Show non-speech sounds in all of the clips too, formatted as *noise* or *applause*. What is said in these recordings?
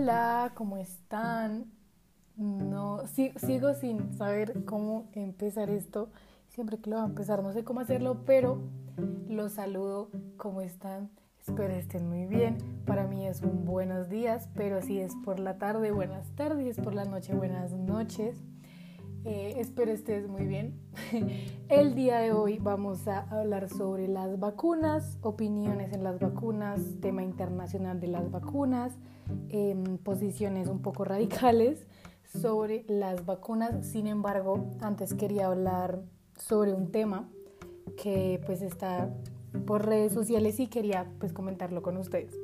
Hola, ¿cómo están? No, sigo sin saber cómo empezar esto. Siempre que lo voy a empezar, no sé cómo hacerlo, pero los saludo. ¿Cómo están? Espero estén muy bien. Para mí es un buenos días, pero si es por la tarde, buenas tardes, si es por la noche, buenas noches. Eh, espero estés muy bien. *laughs* El día de hoy vamos a hablar sobre las vacunas, opiniones en las vacunas, tema internacional de las vacunas, posiciones un poco radicales sobre las vacunas. Sin embargo, antes quería hablar sobre un tema que pues está por redes sociales y quería pues comentarlo con ustedes.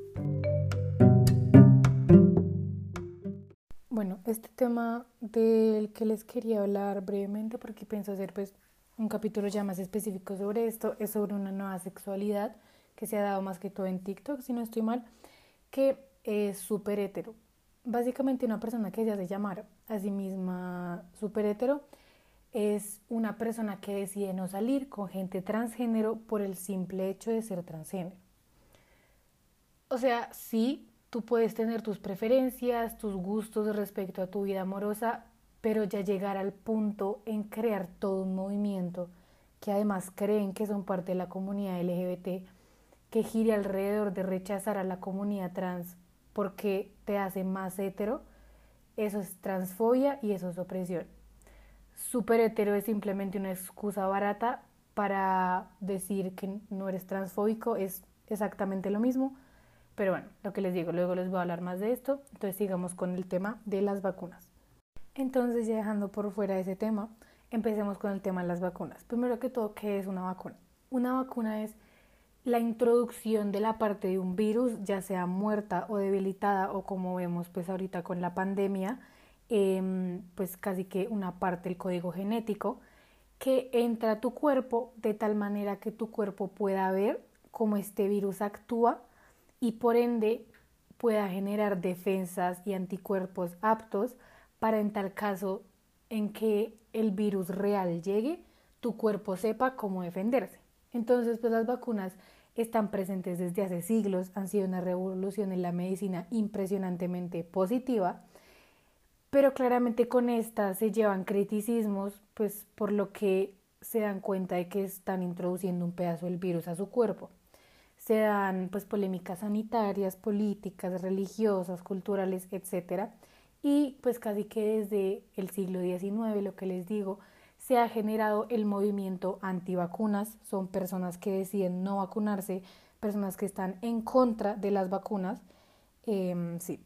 Bueno, este tema del que les quería hablar brevemente, porque pienso hacer pues un capítulo ya más específico sobre esto, es sobre una nueva sexualidad que se ha dado más que todo en TikTok, si no estoy mal, que es súper hetero. Básicamente una persona que se hace llamar a sí misma súper hetero es una persona que decide no salir con gente transgénero por el simple hecho de ser transgénero. O sea, sí, Tú puedes tener tus preferencias, tus gustos respecto a tu vida amorosa, pero ya llegar al punto en crear todo un movimiento que además creen que son parte de la comunidad LGBT, que gire alrededor de rechazar a la comunidad trans porque te hace más hetero, eso es transfobia y eso es opresión. Super hetero es simplemente una excusa barata para decir que no eres transfóbico, es exactamente lo mismo. Pero bueno, lo que les digo, luego les voy a hablar más de esto. Entonces sigamos con el tema de las vacunas. Entonces, ya dejando por fuera ese tema, empecemos con el tema de las vacunas. Primero que todo, ¿qué es una vacuna? Una vacuna es la introducción de la parte de un virus, ya sea muerta o debilitada, o como vemos pues ahorita con la pandemia, em, pues casi que una parte del código genético, que entra a tu cuerpo de tal manera que tu cuerpo pueda ver cómo este virus actúa y por ende pueda generar defensas y anticuerpos aptos para en tal caso en que el virus real llegue, tu cuerpo sepa cómo defenderse. Entonces, pues las vacunas están presentes desde hace siglos, han sido una revolución en la medicina impresionantemente positiva, pero claramente con estas se llevan criticismos, pues por lo que se dan cuenta de que están introduciendo un pedazo del virus a su cuerpo se dan pues polémicas sanitarias, políticas, religiosas, culturales, etc. Y pues casi que desde el siglo XIX, lo que les digo, se ha generado el movimiento antivacunas. Son personas que deciden no vacunarse, personas que están en contra de las vacunas. Em, sí.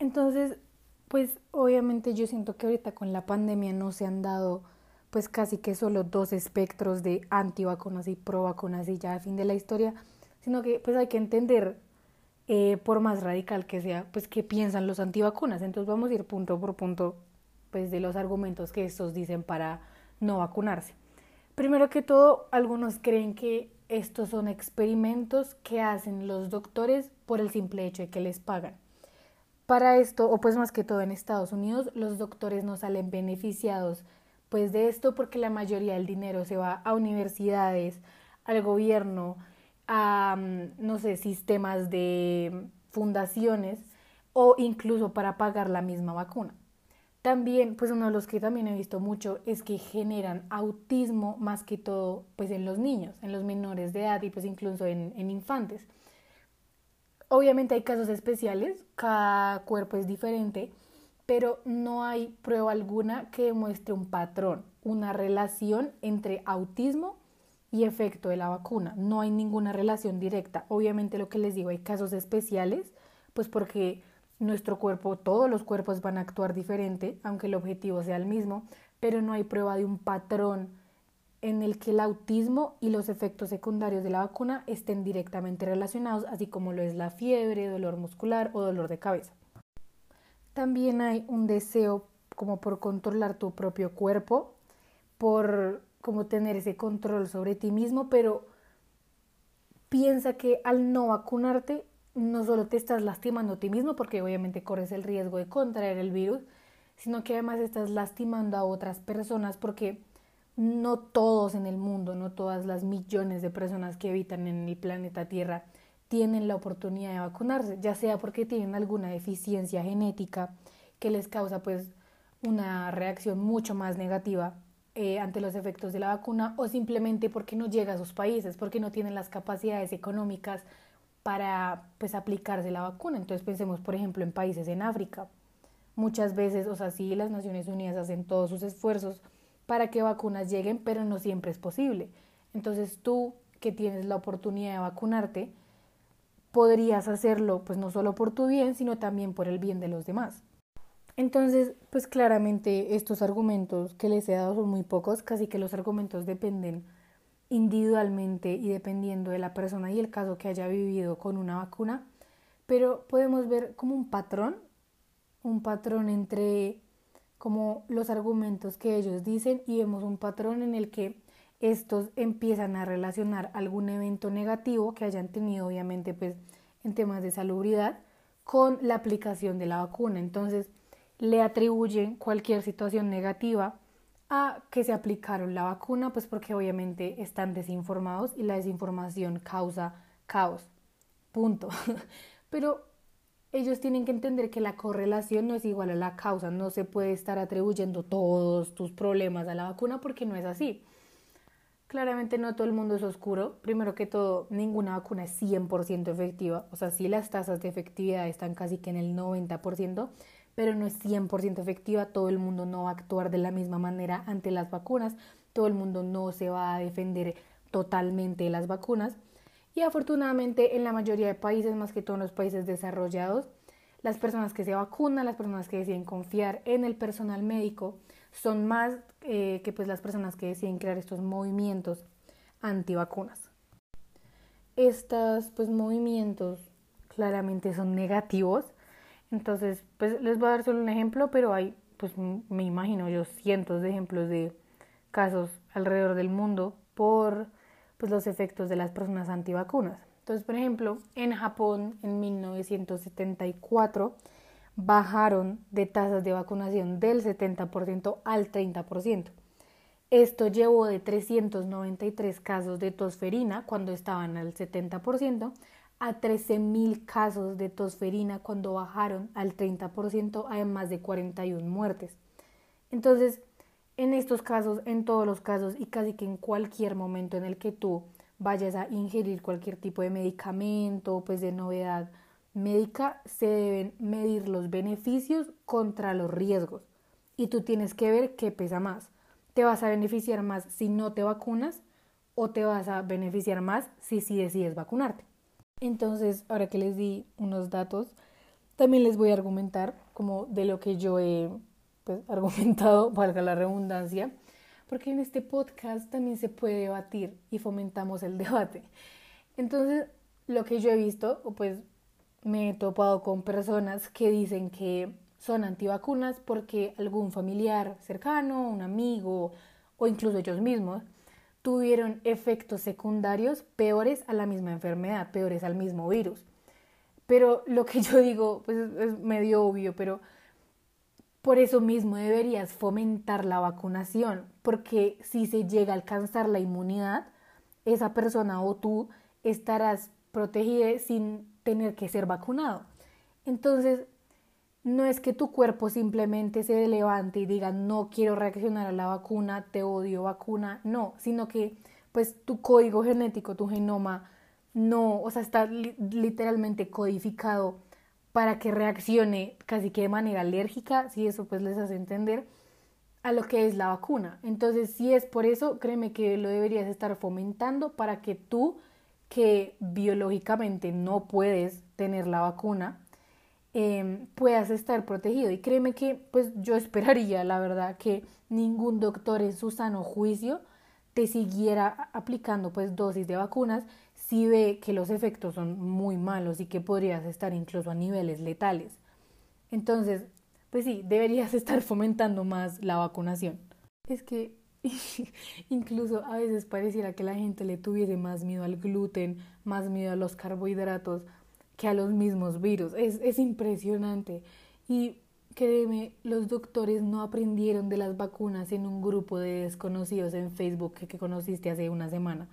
Entonces, pues obviamente yo siento que ahorita con la pandemia no se han dado pues casi que solo dos espectros de antivacunas y pro vacunas y ya a fin de la historia, sino que pues hay que entender, eh, por más radical que sea, pues qué piensan los antivacunas. Entonces vamos a ir punto por punto pues de los argumentos que estos dicen para no vacunarse. Primero que todo, algunos creen que estos son experimentos que hacen los doctores por el simple hecho de que les pagan. Para esto, o pues más que todo en Estados Unidos, los doctores no salen beneficiados pues de esto porque la mayoría del dinero se va a universidades, al gobierno, a, mm, no sé, sistemas de fundaciones o incluso para pagar la misma vacuna. También, pues uno de los que también he visto mucho es que generan autismo más que todo pues en los niños, en los menores de edad y pues incluso en, en infantes. Obviamente hay casos especiales, cada cuerpo es diferente, pero no hay prueba alguna que demuestre un patrón, una relación entre autismo y efecto de la vacuna. No hay ninguna relación directa. Obviamente lo que les digo, hay casos especiales, pues porque nuestro cuerpo, todos los cuerpos van a actuar diferente, aunque el objetivo sea el mismo, pero no hay prueba de un patrón en el que el autismo y los efectos secundarios de la vacuna estén directamente relacionados, así como lo es la fiebre, dolor muscular o dolor de cabeza. También hay un deseo como por controlar tu propio cuerpo, por como tener ese control sobre ti mismo, pero piensa que al no vacunarte no solo te estás lastimando a ti mismo, porque obviamente corres el riesgo de contraer el virus, sino que además estás lastimando a otras personas porque no todos en el mundo, no todas las millones de personas que habitan en el planeta Tierra tienen la oportunidad de vacunarse, ya sea porque tienen alguna deficiencia genética que les causa pues una reacción mucho más negativa eh, ante los efectos de la vacuna o simplemente porque no llega a sus países, porque no tienen las capacidades económicas para pues aplicarse la vacuna. Entonces pensemos por ejemplo en países en África. Muchas veces, o sea, sí las Naciones Unidas hacen todos sus esfuerzos para que vacunas lleguen, pero no siempre es posible. Entonces tú que tienes la oportunidad de vacunarte, podrías hacerlo pues no solo por tu bien, sino también por el bien de los demás. Entonces, pues claramente estos argumentos que les he dado son muy pocos, casi que los argumentos dependen individualmente y dependiendo de la persona y el caso que haya vivido con una vacuna, pero podemos ver como un patrón, un patrón entre como los argumentos que ellos dicen y vemos un patrón en el que estos empiezan a relacionar algún evento negativo que hayan tenido obviamente pues en temas de salubridad con la aplicación de la vacuna. Entonces le atribuyen cualquier situación negativa a que se aplicaron la vacuna, pues porque obviamente están desinformados y la desinformación causa caos. Punto. *laughs* Pero ellos tienen que entender que la correlación no es igual a la causa, no se puede estar atribuyendo todos tus problemas a la vacuna porque no es así. Claramente no todo el mundo es oscuro. Primero que todo, ninguna vacuna es 100% efectiva. O sea, sí las tasas de efectividad están casi que en el 90%, pero no es 100% efectiva. Todo el mundo no va a actuar de la misma manera ante las vacunas. Todo el mundo no se va a defender totalmente de las vacunas. Y afortunadamente en la mayoría de países, más que todo en los países desarrollados, las personas que se vacunan, las personas que deciden confiar en el personal médico, son más eh, que pues las personas que deciden crear estos movimientos antivacunas. Estos pues movimientos claramente son negativos, entonces pues les voy a dar solo un ejemplo, pero hay pues me imagino yo cientos de ejemplos de casos alrededor del mundo por pues los efectos de las personas antivacunas. Entonces, por ejemplo, en Japón en 1974 bajaron de tasas de vacunación del 70% al 30%. Esto llevó de 393 casos de tosferina cuando estaban al 70% a 13.000 casos de tosferina cuando bajaron al 30%, además de 41 muertes. Entonces, en estos casos, en todos los casos y casi que en cualquier momento en el que tú vayas a ingerir cualquier tipo de medicamento, pues de novedad médica se deben medir los beneficios contra los riesgos y tú tienes que ver qué pesa más. ¿Te vas a beneficiar más si no te vacunas o te vas a beneficiar más si sí decides vacunarte? Entonces, ahora que les di unos datos, también les voy a argumentar como de lo que yo he pues, *laughs* argumentado, valga la redundancia, porque en este podcast también se puede debatir y fomentamos el debate. Entonces, lo que yo he visto, pues me he topado con personas que dicen que son antivacunas porque algún familiar cercano, un amigo o incluso ellos mismos tuvieron efectos secundarios peores a la misma enfermedad, peores al mismo virus. Pero lo que yo digo, pues es medio obvio, pero por eso mismo deberías fomentar la vacunación, porque si se llega a alcanzar la inmunidad, esa persona o tú estarás protegida sin tener que ser vacunado. Entonces, no es que tu cuerpo simplemente se levante y diga no quiero reaccionar a la vacuna, te odio vacuna, no, sino que pues tu código genético, tu genoma, no, o sea, está literalmente codificado para que reaccione casi que de manera alérgica, si eso pues les hace entender a lo que es la vacuna. Entonces, si es por eso, créeme que lo deberías estar fomentando para que tú que biológicamente no puedes tener la vacuna, em, puedas estar protegido. Y créeme que pues yo *laughs* esperaría, la verdad, que ningún doctor en su sano juicio te siguiera aplicando pues dosis de vacunas si ve que los efectos son muy malos y que podrías estar incluso a niveles letales. Entonces, pues sí, deberías *laughs* estar fomentando más la vacunación. Es que *laughs* Incluso a veces pareciera que la gente le tuviese más miedo al gluten, más miedo a los carbohidratos que a los mismos virus. Es, es impresionante. Y créeme, los doctores no aprendieron de las vacunas en un grupo de desconocidos en Facebook que, conociste hace una semana.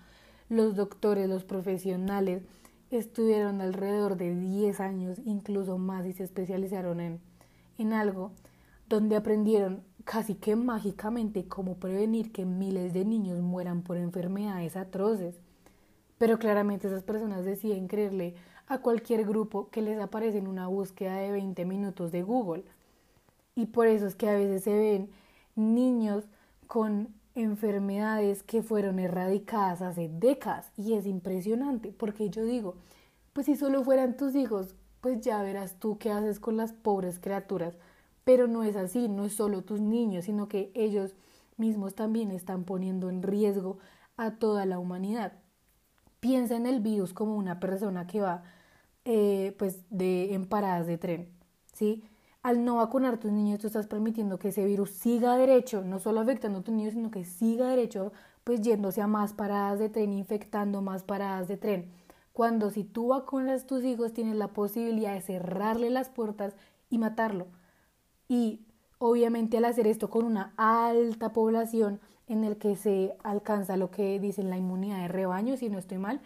Los doctores, los profesionales estuvieron alrededor de 10 años, incluso más, y se especializaron en, en algo donde aprendieron casi que mágicamente cómo prevenir que miles de niños mueran por enfermedades atroces. Pero claramente esas personas deciden creerle a cualquier grupo que les aparece en una búsqueda de 20 minutos de Google. Y por eso es que a veces se ven niños con enfermedades que fueron erradicadas hace décadas y es impresionante porque yo digo, pues si solo fueran tus hijos, pues ya verás tú qué haces con las pobres criaturas, pero no es así, no es solo tus niños, sino que ellos mismos también están poniendo en riesgo a toda la humanidad. Piensa en el virus como una persona que va eh, pues de en paradas de tren, ¿sí? al no vacunar a tus niños, tú estás permitiendo que ese virus siga derecho, no solo afectando a tus niños, sino que siga derecho, pues yéndose a más paradas de tren, infectando más paradas de tren. Cuando si tú vacunas a tus hijos, tienes la posibilidad de cerrarle las puertas y matarlo. Y obviamente al hacer esto con una alta población en el que se alcanza lo que dicen la inmunidad de rebaño, si no estoy mal,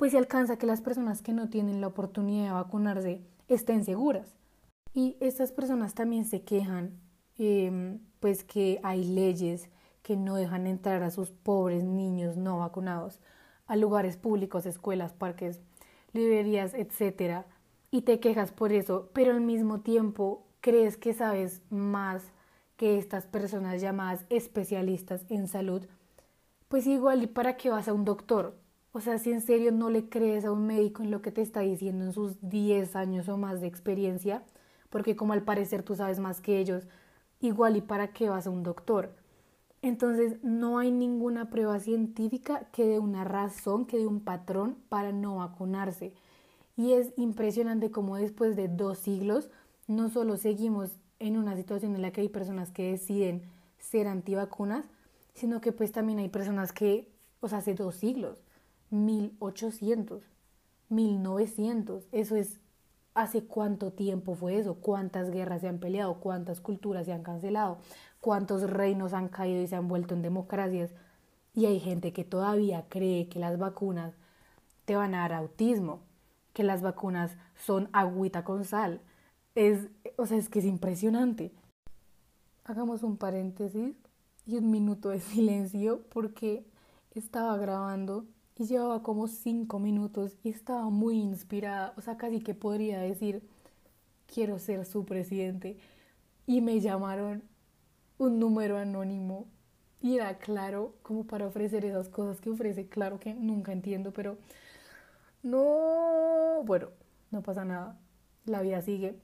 pues se alcanza que las personas que no tienen la oportunidad de vacunarse estén seguras. Y estas personas también se quejan, em, pues que hay leyes que no dejan entrar a sus pobres niños no vacunados a lugares públicos, escuelas, parques, librerías, etcétera, y te quejas por eso, pero al mismo tiempo crees que sabes más que estas personas llamadas especialistas en salud, pues igual y para qué vas a un doctor. O sea, si en serio no le crees a un médico en lo que te está diciendo en sus 10 años o más de experiencia, porque como al parecer tú sabes más que ellos, igual y para qué vas a un doctor. Entonces no hay ninguna prueba científica que dé una razón, que dé un patrón para no vacunarse. Y es impresionante como después de dos siglos no solo seguimos en una situación en la que hay personas que deciden ser antivacunas, sino que pues también hay personas que, o sea, hace dos siglos, 1800, 1900, eso es ¿Hace cuánto tiempo fue eso? ¿Cuántas guerras se han peleado? ¿Cuántas culturas se han cancelado? ¿Cuántos reinos han caído y se han vuelto en democracias? Y hay gente que todavía cree que las vacunas te van a dar autismo, que las vacunas son agüita con sal. Es, o sea, es que es impresionante. Hagamos un paréntesis y un minuto de silencio porque estaba grabando y llevaba como cinco minutos y estaba muy inspirada, o sea, casi que podría decir, quiero ser su presidente. Y me llamaron un número anónimo y era claro como para ofrecer esas cosas que ofrece, claro que nunca entiendo, pero no, bueno, no pasa nada, la vida sigue,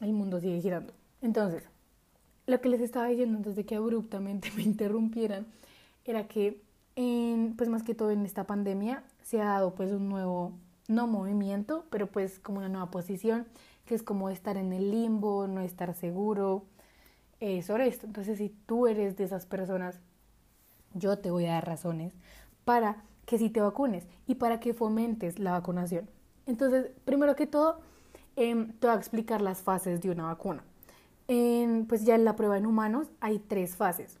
el mundo sigue girando. Entonces, lo que les estaba diciendo antes de que abruptamente *laughs* me interrumpieran era que pues más que todo en esta pandemia se ha dado pues un nuevo, no movimiento, pero pues como una nueva posición, que es como estar en el limbo, no estar seguro eh, sobre esto. Entonces si tú eres de esas personas, yo te voy a dar razones para que si te vacunes y para que fomentes la vacunación. Entonces, primero que todo, eh, te voy a explicar las fases de una vacuna. Pues ya en la prueba en humanos hay tres fases.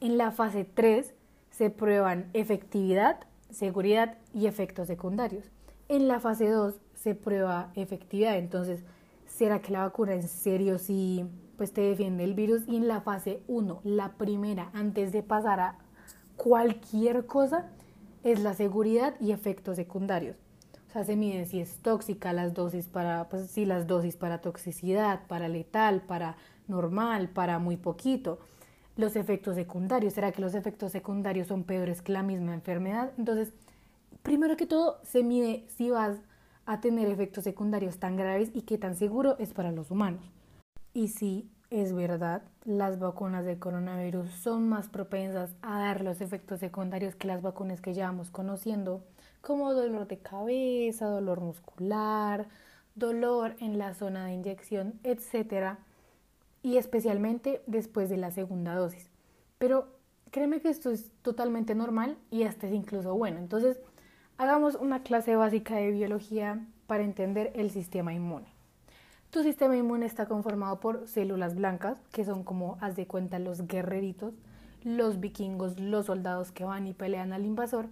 En la fase 3 se prueban efectividad, seguridad y efectos secundarios. En la fase 2 se prueba efectividad, entonces, ¿será que la vacuna en serio sí pues te defiende el virus? Y en la fase 1, la primera, antes de pasar a cualquier cosa, es la seguridad y efectos secundarios. O sea, se miden si es tóxica las dosis para, pues sí, las dosis para toxicidad, para letal, para normal, para muy poquito los efectos secundarios. ¿Será que los efectos secundarios son peores que la misma enfermedad? Entonces, primero que todo, se mide si vas a tener efectos secundarios tan graves y qué tan seguro es para los humanos. Y sí, es verdad, las vacunas de coronavirus son más propensas a dar los efectos secundarios que las vacunas que llevamos conociendo, como dolor de cabeza, dolor muscular, dolor en la zona de inyección, etcétera y especialmente después de la segunda dosis. Pero créeme que esto es totalmente normal y hasta es incluso bueno. Entonces, hagamos una clase básica de biología para entender el sistema inmune. Tu sistema inmune está conformado por células blancas, que son como, haz de cuenta, los guerreritos, los vikingos, los soldados que van y pelean al invasor,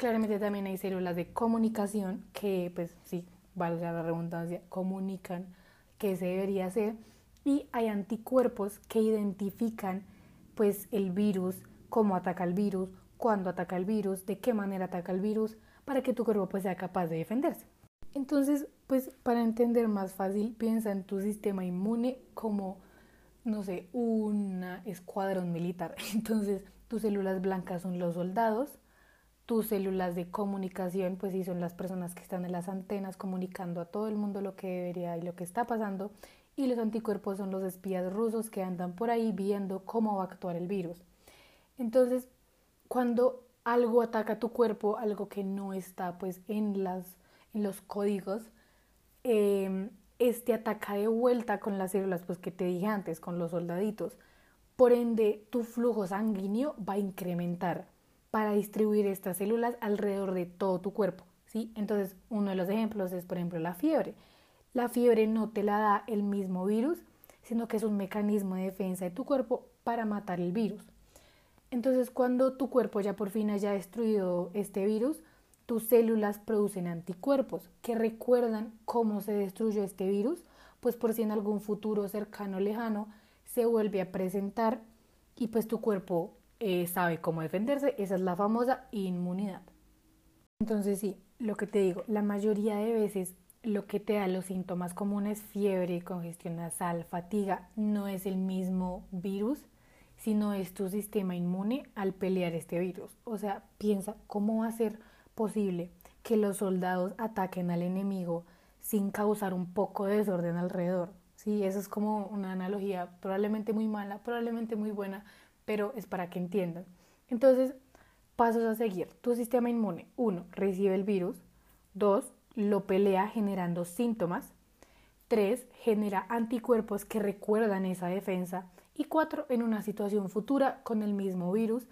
Claramente también hay células de comunicación que, pues sí, valga la redundancia, comunican que se debería hacer. Y hay anticuerpos que identifican pues el virus, cómo ataca el virus, cuándo ataca el virus, de qué manera ataca el virus, para que tu cuerpo pues sea capaz de defenderse. Entonces, pues para entender más fácil, piensa en tu sistema inmune como, no sé, un escuadrón militar. *laughs* Entonces, tus células blancas son los soldados, tus células de comunicación, pues sí, son las personas que están en las antenas comunicando a todo el mundo lo que debería y lo que está pasando. Y los anticuerpos son los espías rusos que andan por ahí viendo cómo va a actuar el virus. Entonces, cuando algo ataca tu cuerpo, algo que no está pues en, las, en los códigos, em, este ataca de vuelta con las células pues que te dije antes, con los soldaditos. Por ende, tu flujo sanguíneo va a incrementar para distribuir estas células alrededor de todo tu cuerpo. ¿sí? Entonces, uno de los ejemplos es, por ejemplo, la fiebre. La fiebre no te la da el mismo virus, sino que es un mecanismo de defensa de tu cuerpo para matar el virus. Entonces, cuando tu cuerpo ya por fin haya destruido este virus, tus células producen anticuerpos que recuerdan cómo se destruyó este virus, pues por si en algún futuro cercano o lejano se vuelve a presentar y pues tu cuerpo eh, sabe cómo defenderse. Esa es la famosa inmunidad. Entonces sí, lo que te digo, la mayoría de veces lo que te da los síntomas comunes, fiebre, congestión nasal, fatiga, no es el mismo virus, sino es tu sistema inmune al pelear este virus. O sea, piensa cómo va a ser posible que los soldados ataquen al enemigo sin causar un poco de desorden alrededor. Sí, eso es como una analogía probablemente muy mala, probablemente muy buena, pero es para que entiendan. Entonces, pasos a seguir. Tu sistema inmune, uno, recibe el virus. Dos, lo pelea generando síntomas. Tres, genera anticuerpos que recuerdan esa defensa. Y cuatro, en una situación futura con el mismo virus,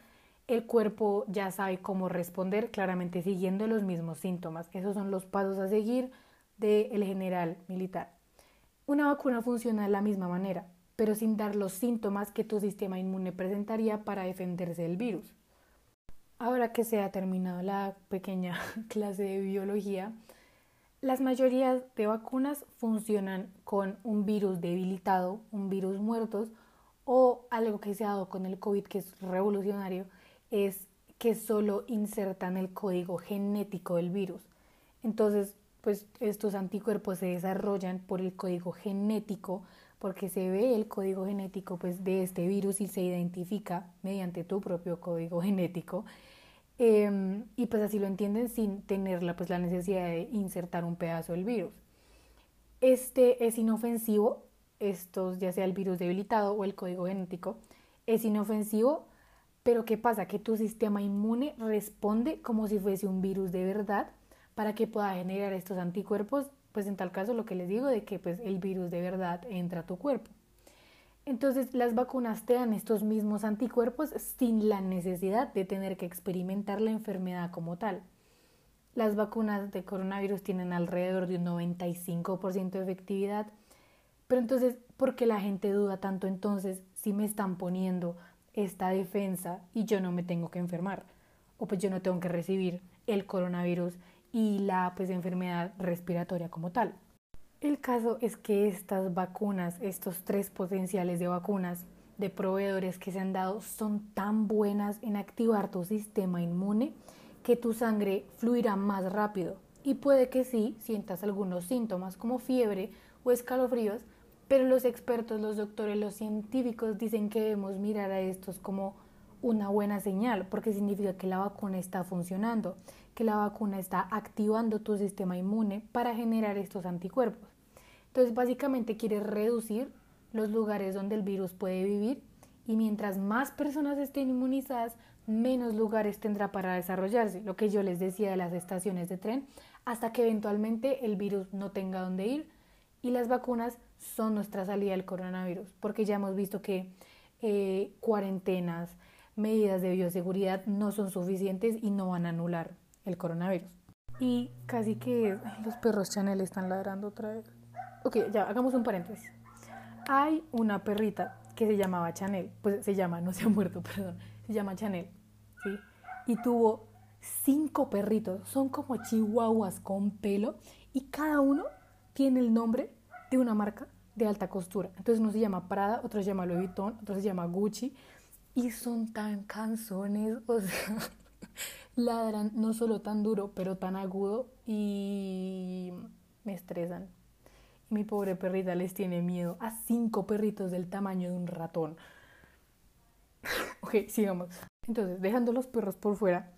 el cuerpo ya sabe cómo responder, claramente siguiendo los mismos síntomas. Esos son los pasos a seguir del general militar. Una vacuna funciona de la misma manera, pero sin dar los síntomas que tu sistema inmune presentaría para defenderse del virus. Ahora que se ha terminado la pequeña *laughs* clase de biología, las mayorías de vacunas funcionan con un virus debilitado, un virus muertos o algo que se ha dado con el COVID que es revolucionario, es que solo insertan el código genético del virus. Entonces, pues estos anticuerpos se desarrollan por el código genético, porque se ve el código genético pues, de este virus y se identifica mediante tu propio código genético. Em, y pues así lo entienden sin tener la, pues, la necesidad de insertar un pedazo del virus. Este es inofensivo estos, ya sea el virus debilitado o el código genético, es inofensivo, pero ¿qué pasa? Que tu sistema inmune responde como si fuese un virus de verdad para que pueda generar estos anticuerpos, pues en tal caso lo que les digo de que pues el virus de verdad entra a tu cuerpo. Entonces las vacunas te dan estos mismos anticuerpos sin la necesidad de tener que experimentar la enfermedad como tal. Las vacunas de coronavirus tienen alrededor de un 95% de efectividad pero entonces, ¿por qué la gente duda tanto entonces si me están poniendo esta defensa y yo no me tengo que enfermar? O pues yo no tengo que recibir el coronavirus y la pues enfermedad respiratoria como tal. El caso es que estas vacunas, estos tres potenciales de vacunas de proveedores que se han dado son tan buenas en activar tu sistema inmune que tu sangre fluirá más rápido y puede que sí sientas algunos síntomas como fiebre o escalofríos, pero los expertos, los doctores, los científicos dicen que debemos mirar a estos como una buena señal, porque significa que la vacuna está funcionando, que la vacuna está activando tu sistema inmune para generar estos anticuerpos. Entonces, básicamente quiere reducir los lugares donde el virus puede vivir y mientras más personas estén inmunizadas, menos lugares tendrá para desarrollarse, lo que yo les decía de las estaciones de tren, hasta que eventualmente el virus no tenga dónde ir y las vacunas son nuestra salida del coronavirus, porque ya hemos visto que eh, cuarentenas, medidas de bioseguridad no son suficientes y no van a anular el coronavirus. Y casi que los perros Chanel están ladrando otra vez. Ok, ya, hagamos un paréntesis. Hay una perrita que se llamaba Chanel, pues se llama, no se ha muerto, *laughs* perdón, se llama Chanel, ¿sí? Y tuvo cinco perritos, son como chihuahuas con pelo y cada uno tiene el nombre de una marca de alta costura. Entonces uno se llama Prada, otro se llama Louis Vuitton, otro se llama Gucci y son tan canzones, *laughs* o sea, ladran no solo tan duro, pero tan agudo y me estresan. Mi pobre perrita les tiene miedo a cinco perritos del tamaño de un ratón. *laughs* ok, sigamos. Entonces, dejando los perros por fuera,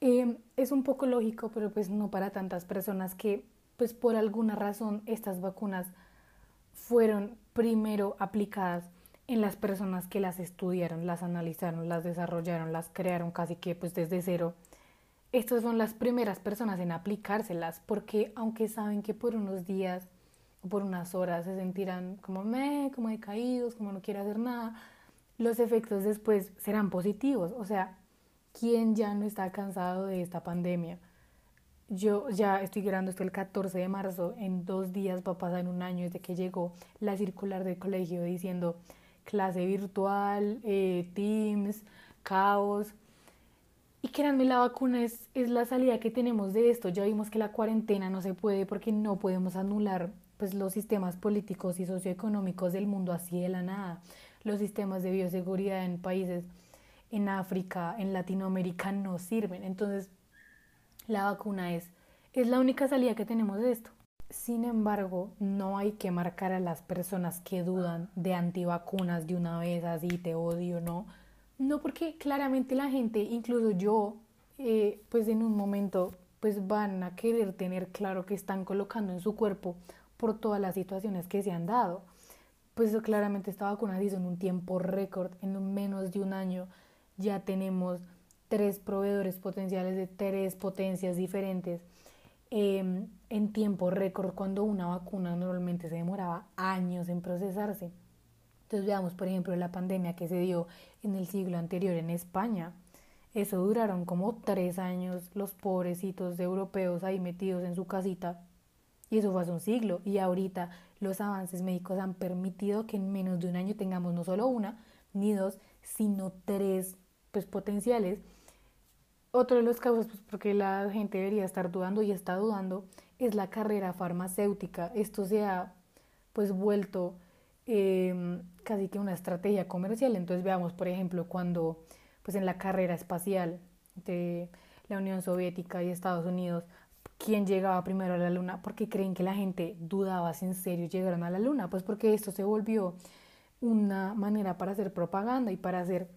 em, es un poco lógico, pero pues no para tantas personas que, pues por alguna razón, estas vacunas fueron primero aplicadas en las personas que las estudiaron, las analizaron, las desarrollaron, las crearon casi que pues desde cero. Estas son las primeras personas en aplicárselas porque aunque saben que por unos días por unas horas se sentirán como me, como decaídos, como no quiere hacer nada, los efectos después serán positivos. O sea, ¿quién ya no está cansado de esta pandemia? Yo ya estoy grabando esto el 14 de marzo, en dos días va a pasar un año desde que llegó la circular del colegio diciendo clase virtual, eh, Teams, caos. Y créanme, la vacuna es, es la salida que tenemos de esto. Ya vimos que la cuarentena no se puede porque no podemos anular pues, los sistemas políticos y socioeconómicos del mundo así de la nada los sistemas de bioseguridad en países en África, en Latinoamérica no sirven. Entonces, la vacuna es, es la única salida que tenemos de esto. Sin embargo, no hay que marcar a las personas que dudan de antivacunas de una vez, así te odio, ¿no? No, porque claramente la gente, incluso yo, eh, pues en un momento, pues van a querer tener claro que están colocando en su cuerpo por todas las situaciones que se han dado pues claramente esta vacuna se hizo en un tiempo récord, en menos de un año ya tenemos tres proveedores potenciales de tres potencias diferentes em, en tiempo récord cuando una vacuna normalmente se demoraba años en procesarse. Entonces veamos, por ejemplo, la pandemia que se dio en el siglo anterior en España. Eso duraron como tres años los pobrecitos europeos ahí metidos en su casita y eso fue hace un siglo. Y ahorita los avances médicos han permitido que en menos de un año tengamos no solo una, ni dos, sino tres pues, potenciales. Otro de los casos, pues porque la gente debería estar dudando y está dudando, es la carrera farmacéutica. Esto se ha pues vuelto em, casi que una estrategia comercial. Entonces veamos, por ejemplo, cuando pues en la carrera espacial de la Unión Soviética y Estados Unidos quién llegaba primero a la luna, porque creen que la gente dudaba si en serio llegaron a la luna, pues porque esto se volvió una manera para hacer propaganda y para hacer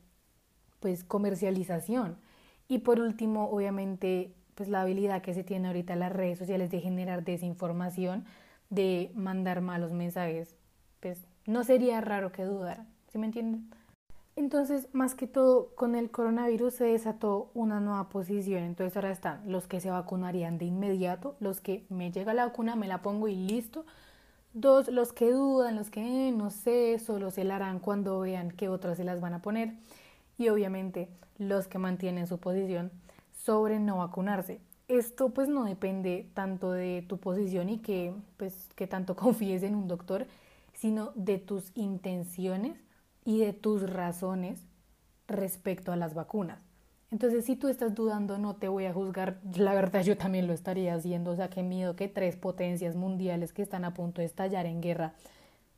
pues comercialización. Y por último, obviamente, pues la habilidad que se tiene ahorita en las redes sociales de generar desinformación, de mandar malos mensajes, pues no sería raro que dudara, ¿sí me entienden? Entonces, más que todo, con el coronavirus se desató una nueva posición. Entonces ahora están los que se vacunarían de inmediato, los que me llega la vacuna, me la pongo y listo. Dos, los que dudan, los que eh, no sé, solo se la harán cuando vean que otras se las van a poner. Y obviamente los que mantienen su posición sobre no vacunarse. Esto pues no depende tanto de tu posición y que pues que tanto *laughs* confíes en un doctor, sino de tus intenciones y de tus razones respecto a las vacunas. Entonces, si tú estás dudando, no te voy a juzgar. La verdad, yo también lo estaría haciendo. O sea, qué miedo que tres potencias mundiales que están a punto de estallar en guerra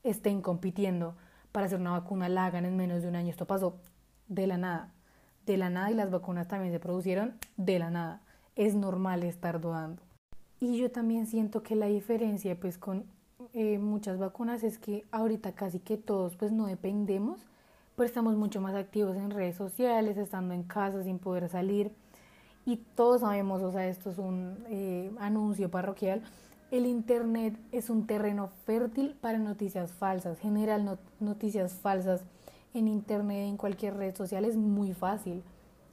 estén compitiendo para hacer una vacuna, la hagan en menos de un año. Esto pasó de la nada. De la nada y las vacunas también se producieron de la nada. Es normal estar dudando. Y yo también siento que la diferencia, pues, con eh, muchas vacunas es que ahorita casi que todos pues no dependemos, pero estamos mucho más activos en redes sociales, estando en casa sin poder salir y todos sabemos, o sea, esto es un eh, anuncio parroquial, el Internet es un terreno fértil para noticias falsas, generar noticias falsas en Internet, en cualquier red social es muy fácil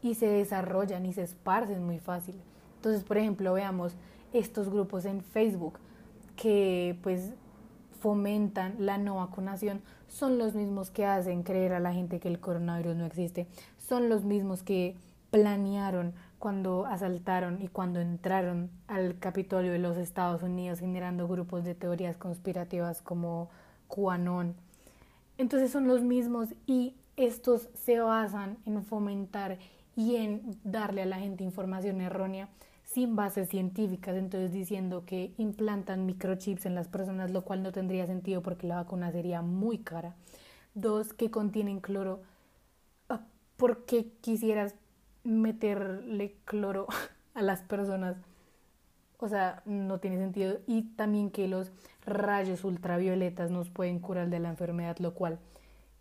y se desarrollan y se esparcen muy fácil. Entonces, por ejemplo, veamos estos grupos en Facebook que pues fomentan la no vacunación son los mismos que hacen creer a la gente que el coronavirus no existe, son los mismos que planearon cuando asaltaron y cuando entraron al Capitolio de los Estados Unidos generando grupos de teorías conspirativas como QAnon. Entonces son los mismos y estos se basan en fomentar y en darle a la gente información errónea sin bases científicas, entonces diciendo que implantan microchips en las personas, lo cual no tendría sentido porque la vacuna sería muy cara. Dos, que contienen cloro. Ah, ¿Por qué quisieras meterle cloro *laughs* a las personas? O sea, no tiene sentido. Y también que los rayos ultravioletas nos pueden curar de la enfermedad, lo cual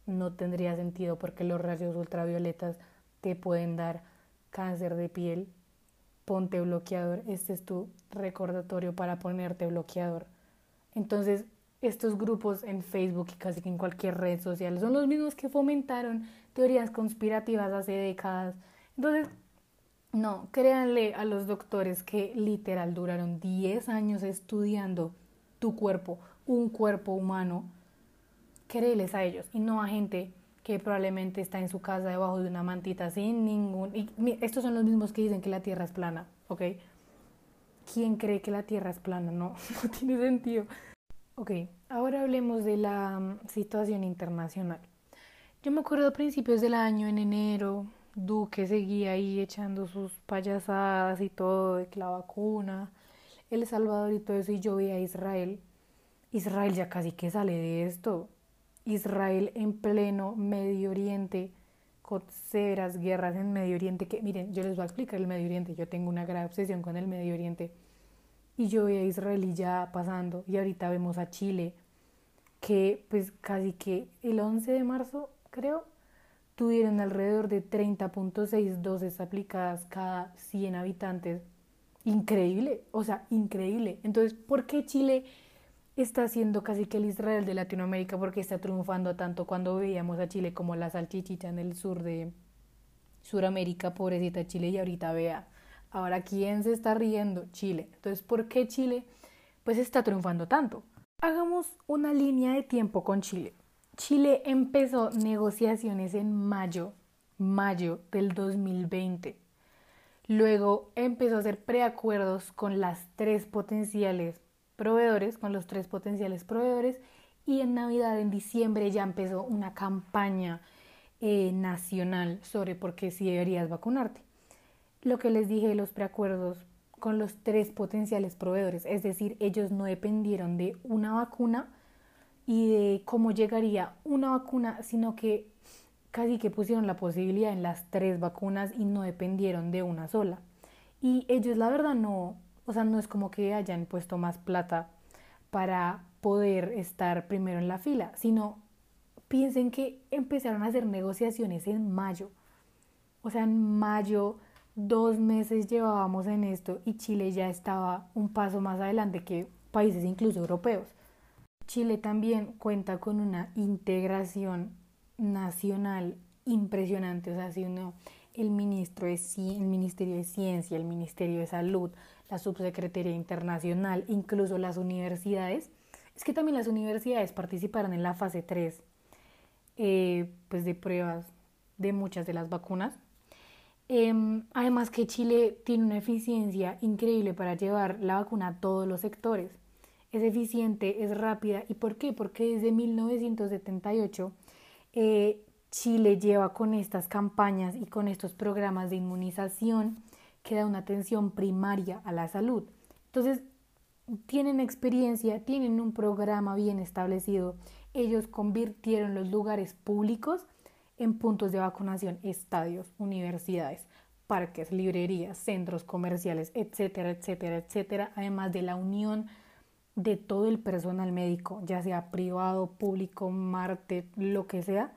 no tendría sentido porque los rayos ultravioletas te pueden dar cáncer de piel. Ponte bloqueador. Este es tu recordatorio para ponerte bloqueador. Entonces, estos grupos en Facebook y casi que en cualquier red social son los mismos que fomentaron teorías conspirativas hace décadas. Entonces, no, créanle a los doctores que literal duraron 10 años estudiando tu cuerpo, un cuerpo humano. Créeles a ellos y no a gente que probablemente está en su casa debajo de una mantita sin ningún... Y estos son los mismos que dicen que la Tierra es plana, ¿ok? ¿Quién cree que la Tierra es plana? No, *laughs* no tiene sentido. Ok, ahora hablemos de la mm, situación internacional. Yo me acuerdo a principios del año, en enero, Duque seguía ahí echando sus payasadas y todo, de la vacuna, El Salvador y todo eso, y yo veía a Israel. Israel ya casi que sale de esto. Israel en pleno Medio Oriente, con severas guerras en Medio Oriente, que miren, yo les voy a explicar el Medio Oriente, yo tengo una gran obsesión con el Medio Oriente y yo veía a Israel ya pasando y ahorita vemos a Chile que pues casi que el 11 de marzo creo tuvieron alrededor de 30.6 dosis aplicadas cada 100 habitantes. Increíble, o sea, increíble. Entonces, ¿por qué Chile está siendo casi que el Israel de Latinoamérica? ¿Por qué está triunfando tanto cuando veíamos a Chile como la salchichita en el sur de Suramérica, pobrecita Chile, y ahorita vea Ahora, ¿quién se está riendo? Chile. Entonces, ¿por qué Chile pues está triunfando tanto? Hagamos una línea de tiempo con Chile. Chile empezó negociaciones en mayo, mayo del 2020. Luego empezó a hacer preacuerdos con las tres potenciales proveedores, con los tres potenciales proveedores, y en Navidad, en diciembre, ya empezó una campaña eh, nacional sobre por qué si deberías vacunarte lo que les dije de los preacuerdos con los tres potenciales proveedores, es decir, ellos no dependieron de una vacuna y de cómo llegaría una vacuna, sino que casi que pusieron la posibilidad en las tres vacunas y no dependieron de una sola. Y ellos la verdad no, o sea, no es como que hayan puesto más plata para poder estar primero en la fila, sino piensen que empezaron a hacer negociaciones en mayo. O sea, en mayo dos meses llevábamos en esto y Chile ya estaba un paso más adelante que países incluso europeos. Chile también cuenta con una integración nacional impresionante, o sea, si uno, el, ministro de, el Ministerio de Ciencia, el Ministerio de Salud, la Subsecretaría Internacional, incluso las universidades, es que también las universidades participaron en la fase 3 eh, pues de pruebas de muchas de las vacunas Em, además que Chile tiene una eficiencia increíble para llevar la vacuna a todos los sectores. Es eficiente, es rápida. ¿Y por qué? Porque desde 1978 eh, Chile lleva con estas campañas y con estos programas de inmunización que da una atención primaria a la salud. Entonces, tienen experiencia, tienen un programa bien establecido. Ellos convirtieron los lugares públicos en puntos de vacunación, estadios, universidades, parques, librerías, centros comerciales, etcétera, etcétera, etcétera, además de la unión de todo el personal médico, ya sea privado, público, Marte, lo que sea,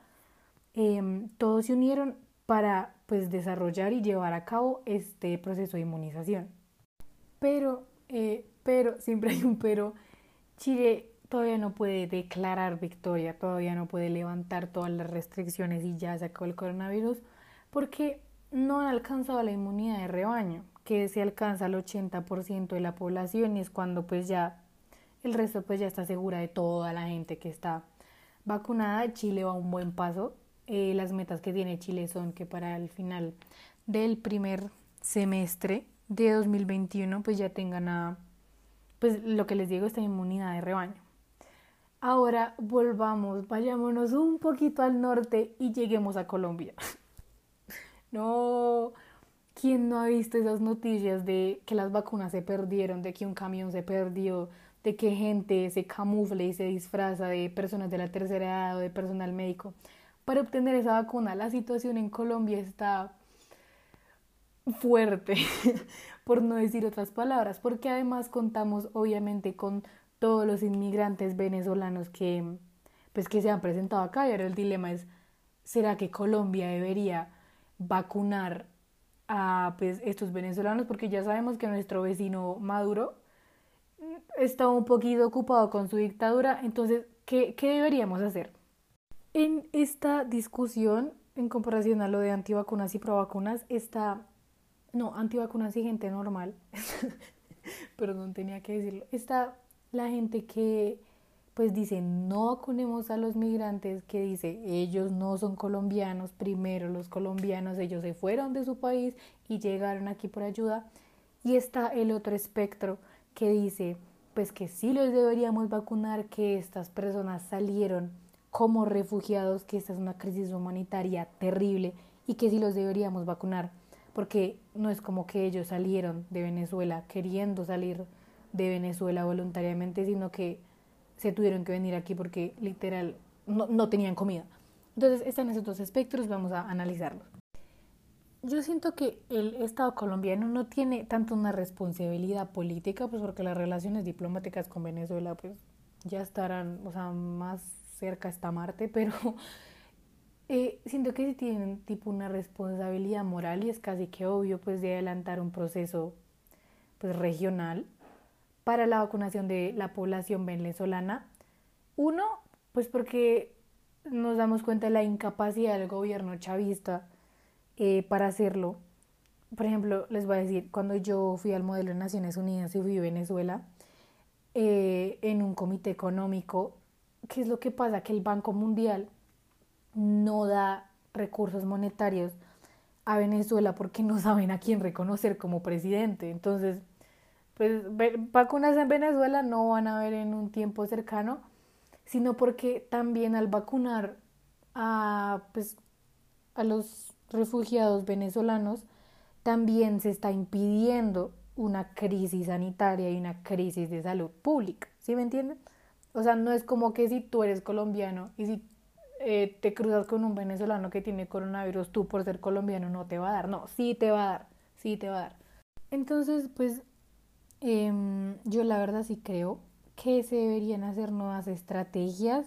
em, todos se unieron para pues desarrollar y llevar a cabo este proceso de inmunización. Pero, eh, pero, siempre hay un pero, Chile todavía no puede declarar victoria, todavía no puede levantar todas las restricciones y ya sacó el coronavirus, porque no han alcanzado la inmunidad de rebaño, que se alcanza al 80% de la población y es cuando pues ya el resto pues ya está segura de toda la gente que está vacunada. Chile va a un buen paso. Eh, las metas que tiene Chile son que para el final del primer semestre de 2021 pues ya tengan a, pues lo que les digo, esta inmunidad de rebaño. Ahora volvamos, vayámonos un poquito al norte y lleguemos a Colombia. *laughs* no, ¿quién no ha visto esas noticias de que las vacunas se perdieron, de que un camión se perdió, de que gente se camufle y se disfraza de personas de la tercera edad o de personal médico para obtener esa vacuna? La situación en Colombia está fuerte, *laughs* por no decir otras palabras, porque además contamos obviamente con todos los inmigrantes venezolanos que pues que se han presentado acá y ahora el dilema es ¿será que Colombia debería vacunar a pues, estos venezolanos? Porque ya sabemos que nuestro vecino Maduro está un poquito ocupado con su dictadura, entonces, ¿qué, qué deberíamos hacer? En esta discusión, en comparación a lo de antivacunas y provacunas, está, no, antivacunas y gente normal, *laughs* perdón, tenía que decirlo, está la gente que pues dice no vacunemos a los migrantes, que dice ellos no son colombianos, primero los colombianos, ellos se fueron de su país y llegaron aquí por ayuda. Y está el otro espectro que dice pues que sí los deberíamos vacunar, que estas personas salieron como refugiados, que esta es una crisis humanitaria terrible y que sí los deberíamos vacunar, porque no es como que ellos salieron de Venezuela queriendo salir de Venezuela voluntariamente, sino que se tuvieron que venir aquí porque literal no, no tenían comida. Entonces están esos dos espectros, vamos a analizarlos. Yo siento que el Estado colombiano no tiene tanto una responsabilidad política, pues porque las relaciones diplomáticas con Venezuela pues ya estarán, o sea, más cerca está Marte, pero *laughs* eh, siento que sí tienen tipo una responsabilidad moral y es casi que obvio pues de adelantar un proceso pues regional para la vacunación de la población venezolana. Uno, pues porque nos damos cuenta de la incapacidad del gobierno chavista eh, para hacerlo. Por ejemplo, les voy a decir, cuando yo fui al modelo de Naciones Unidas y fui a Venezuela, eh, en un comité económico, ¿qué es lo que pasa? Que el Banco Mundial no da recursos monetarios a Venezuela porque no saben a quién reconocer como presidente. Entonces, pues vacunas en Venezuela no van a haber en un tiempo cercano, sino porque también al vacunar a, pues, a los refugiados venezolanos, también se está impidiendo una crisis sanitaria y una crisis de salud pública, ¿sí me entienden? O sea, no es como que si tú eres colombiano y si eh, te cruzas con un venezolano que tiene coronavirus, tú por ser colombiano no te va a dar, no, sí te va a dar, sí te va a dar. Entonces, pues Em, yo la verdad sí creo que se deberían hacer nuevas estrategias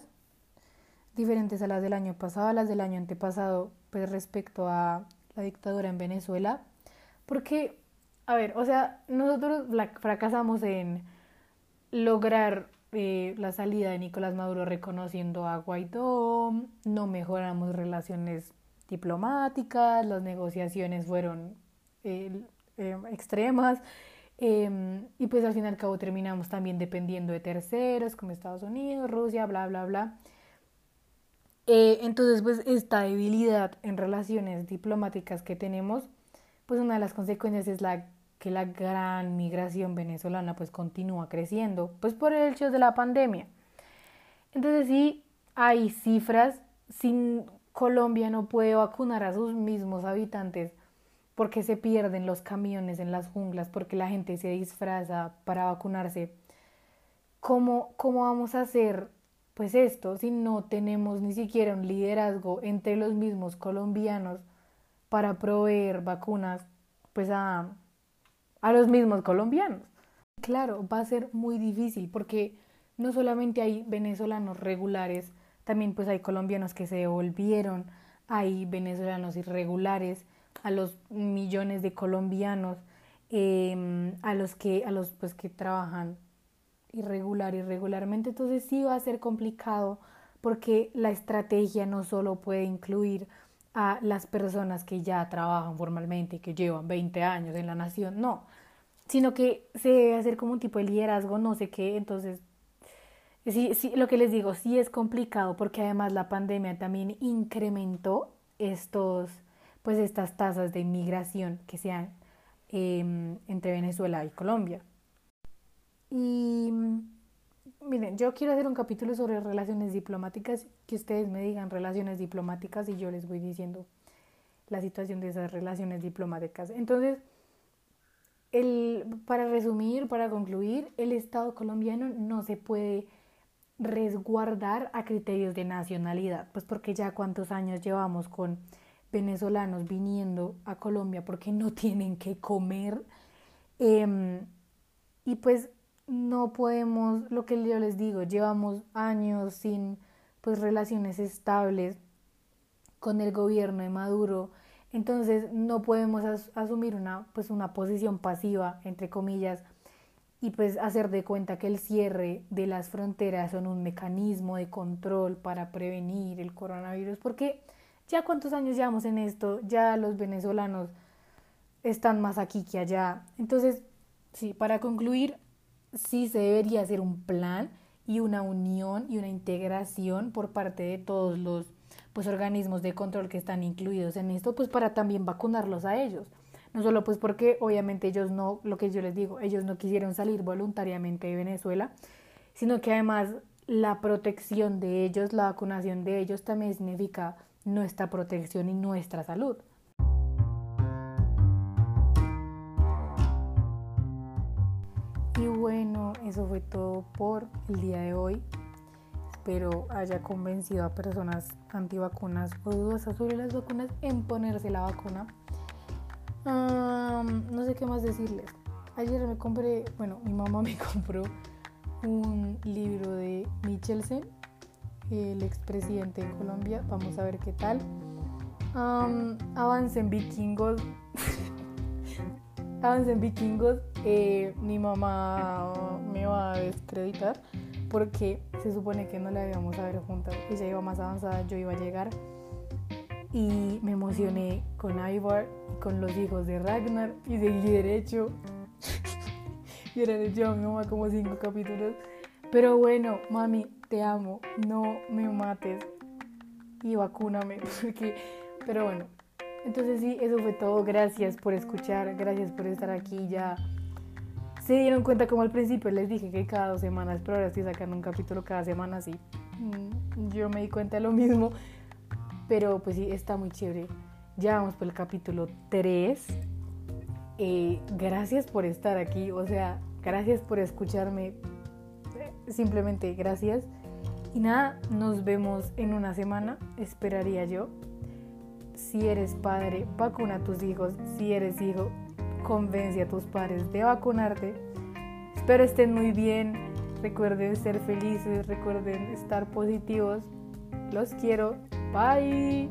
diferentes a las del año pasado, a las del año antepasado, pues respecto a la dictadura en Venezuela, porque, a ver, o sea, nosotros fracasamos en lograr eh, la salida de Nicolás Maduro reconociendo a Guaidó, no mejoramos relaciones diplomáticas, las negociaciones fueron eh, extremas, Em, y pues al fin y al cabo terminamos también dependiendo de terceros como Estados Unidos, Rusia, bla, bla, bla. Eh, entonces pues esta debilidad en relaciones diplomáticas que tenemos, pues una de las consecuencias es la que la gran migración venezolana pues continúa creciendo, pues por el hecho de la pandemia. Entonces sí hay cifras, sin Colombia no puede vacunar a sus mismos habitantes porque se pierden los camiones en las junglas, porque la gente se disfraza para vacunarse. ¿Cómo, cómo vamos a hacer pues esto si no tenemos ni siquiera un liderazgo entre los mismos colombianos para proveer vacunas pues a, a los mismos colombianos? Claro, va a ser muy difícil porque no solamente hay venezolanos regulares, también pues hay colombianos que se devolvieron, hay venezolanos irregulares, a los millones de colombianos, em, a los que, a los pues que trabajan irregular, irregularmente. Entonces sí va a ser complicado porque la estrategia no solo puede incluir a las personas que ya trabajan formalmente, que llevan 20 años en la nación, no, sino que se debe hacer como un tipo de liderazgo, no sé qué, entonces sí, sí, lo que les digo, sí es complicado porque además la pandemia también incrementó estos, pues estas tasas de inmigración que sean em, entre Venezuela y Colombia. Y miren, yo quiero hacer un capítulo sobre relaciones diplomáticas, que ustedes me digan relaciones diplomáticas y yo les voy diciendo la situación de esas relaciones diplomáticas. Entonces, el, para resumir, para concluir, el Estado colombiano no se puede resguardar a criterios de nacionalidad, pues porque ya cuántos años llevamos con venezolanos viniendo a Colombia porque no tienen que comer em, y pues no podemos, lo que yo les digo, llevamos años sin pues relaciones estables con el gobierno de Maduro, entonces no podemos asumir una pues una posición pasiva entre comillas y pues hacer de cuenta que el cierre de las fronteras son un mecanismo de control para prevenir el coronavirus, porque ya cuántos años llevamos en esto, ya los venezolanos están más aquí que allá. Entonces, sí, para concluir, sí se debería hacer un plan y una unión y una integración por parte de todos los pues organismos de control que están incluidos en esto, pues para también vacunarlos a ellos. No solo pues porque obviamente ellos no, lo que yo les digo, ellos no quisieron salir voluntariamente de Venezuela, sino que además la protección de ellos, la vacunación de ellos también significa nuestra protección y nuestra salud. Bueno, eso fue todo por el día de hoy. Espero haya convencido a personas antivacunas o dudosas sobre las vacunas en ponerse la vacuna no sé qué más decirles. Ayer me compré, bueno, mi mamá me *laughs* compró un libro de Michelsen, el expresidente de Colombia. Vamos a ver qué tal. Um, avancen vikingos. *laughs* avancen vikingos. Eh, mi mamá me va a descreditar porque se supone que no la íbamos a ver juntas. Ella iba más avanzada, yo iba a llegar y me emocioné con Ivar y con los hijos de Ragnar y seguí derecho. y *laughs* era derecho a mi mamá como cinco capítulos. Pero bueno, mami, te amo, no me mates y vacúname. *laughs* Porque... Pero bueno, entonces sí, eso fue todo. Gracias por escuchar, gracias por estar aquí. Ya se dieron cuenta como al principio les dije que cada dos semanas, pero ahora estoy sacando un capítulo cada semana, sí. Mm, yo me di cuenta de lo mismo. Pero pues sí, está muy chévere. Ya vamos por el capítulo 3. Eh, gracias por estar aquí, o sea, gracias por escucharme. Simplemente gracias. Y nada, nos vemos en una semana, esperaría yo. Si eres padre, vacuna a tus hijos. Si eres hijo, convence a tus padres de vacunarte. Espero estén muy bien. Recuerden ser felices, recuerden estar positivos. Los quiero. Bye.